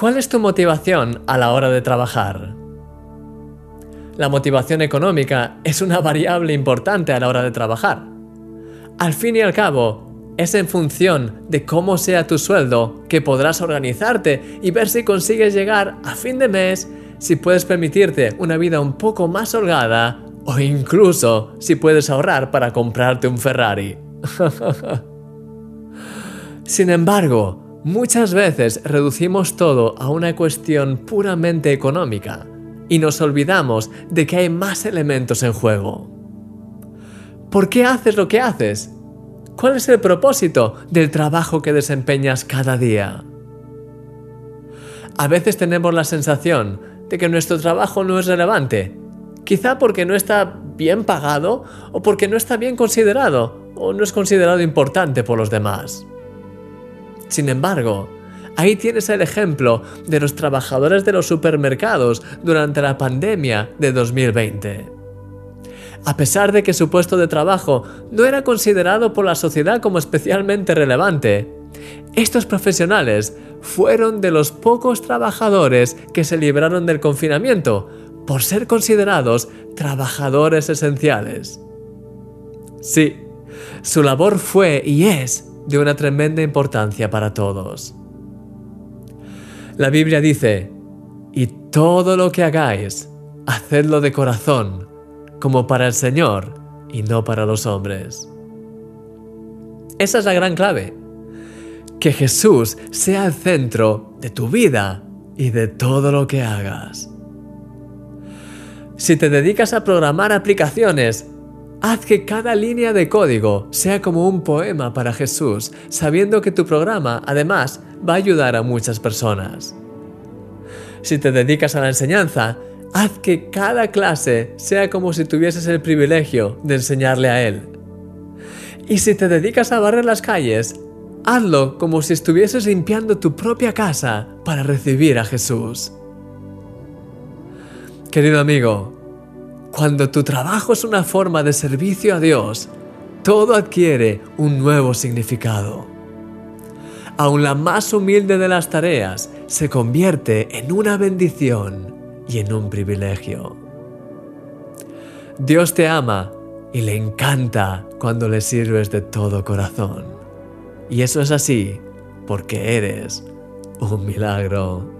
¿Cuál es tu motivación a la hora de trabajar? La motivación económica es una variable importante a la hora de trabajar. Al fin y al cabo, es en función de cómo sea tu sueldo que podrás organizarte y ver si consigues llegar a fin de mes, si puedes permitirte una vida un poco más holgada o incluso si puedes ahorrar para comprarte un Ferrari. Sin embargo, muchas veces reducimos todo a una cuestión puramente económica y nos olvidamos de que hay más elementos en juego. ¿Por qué haces lo que haces? ¿Cuál es el propósito del trabajo que desempeñas cada día? A veces tenemos la sensación de que nuestro trabajo no es relevante, quizá porque no está bien pagado o porque no está bien considerado o no es considerado importante por los demás. Sin embargo, ahí tienes el ejemplo de los trabajadores de los supermercados durante la pandemia de 2020. A pesar de que su puesto de trabajo no era considerado por la sociedad como especialmente relevante, estos profesionales fueron de los pocos trabajadores que se libraron del confinamiento por ser considerados trabajadores esenciales. Sí, su labor fue y es de una tremenda importancia para todos. La Biblia dice, y todo lo que hagáis, hacedlo de corazón, como para el Señor y no para los hombres. Esa es la gran clave. Que Jesús sea el centro de tu vida y de todo lo que hagas. Si te dedicas a programar aplicaciones, haz que cada línea de código sea como un poema para Jesús, sabiendo que tu programa, además, va a ayudar a muchas personas. Si te dedicas a la enseñanza, haz que cada clase sea como si tuvieses el privilegio de enseñarle a Él. Y si te dedicas a barrer las calles, Hazlo como si estuvieses limpiando tu propia casa para recibir a Jesús. Querido amigo, cuando tu trabajo es una forma de servicio a Dios, todo adquiere un nuevo significado. Aun la más humilde de las tareas se convierte en una bendición y en un privilegio. Dios te ama y le encanta cuando le sirves de todo corazón. Y eso es así porque eres un milagro.